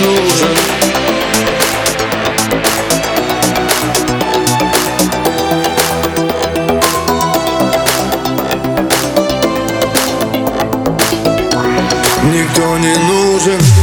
нужен. Никто не нужен.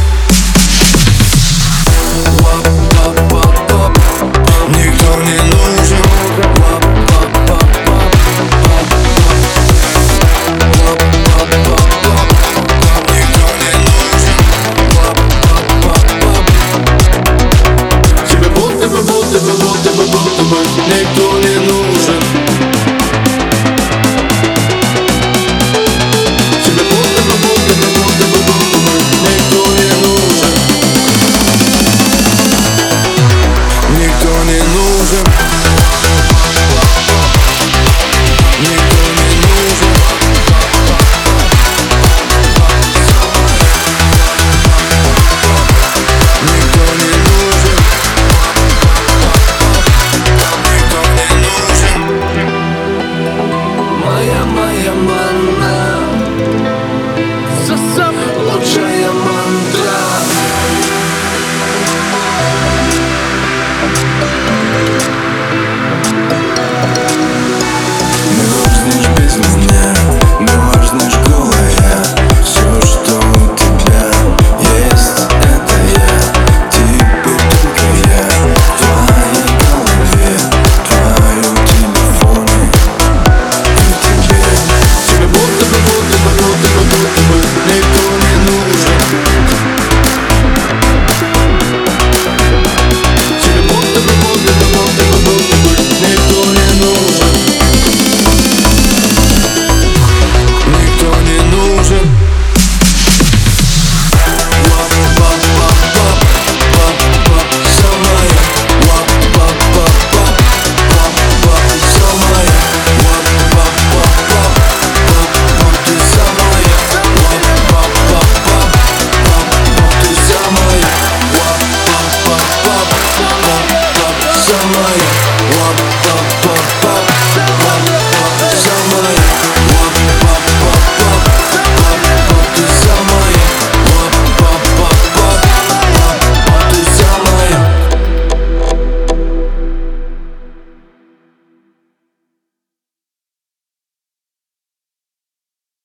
собой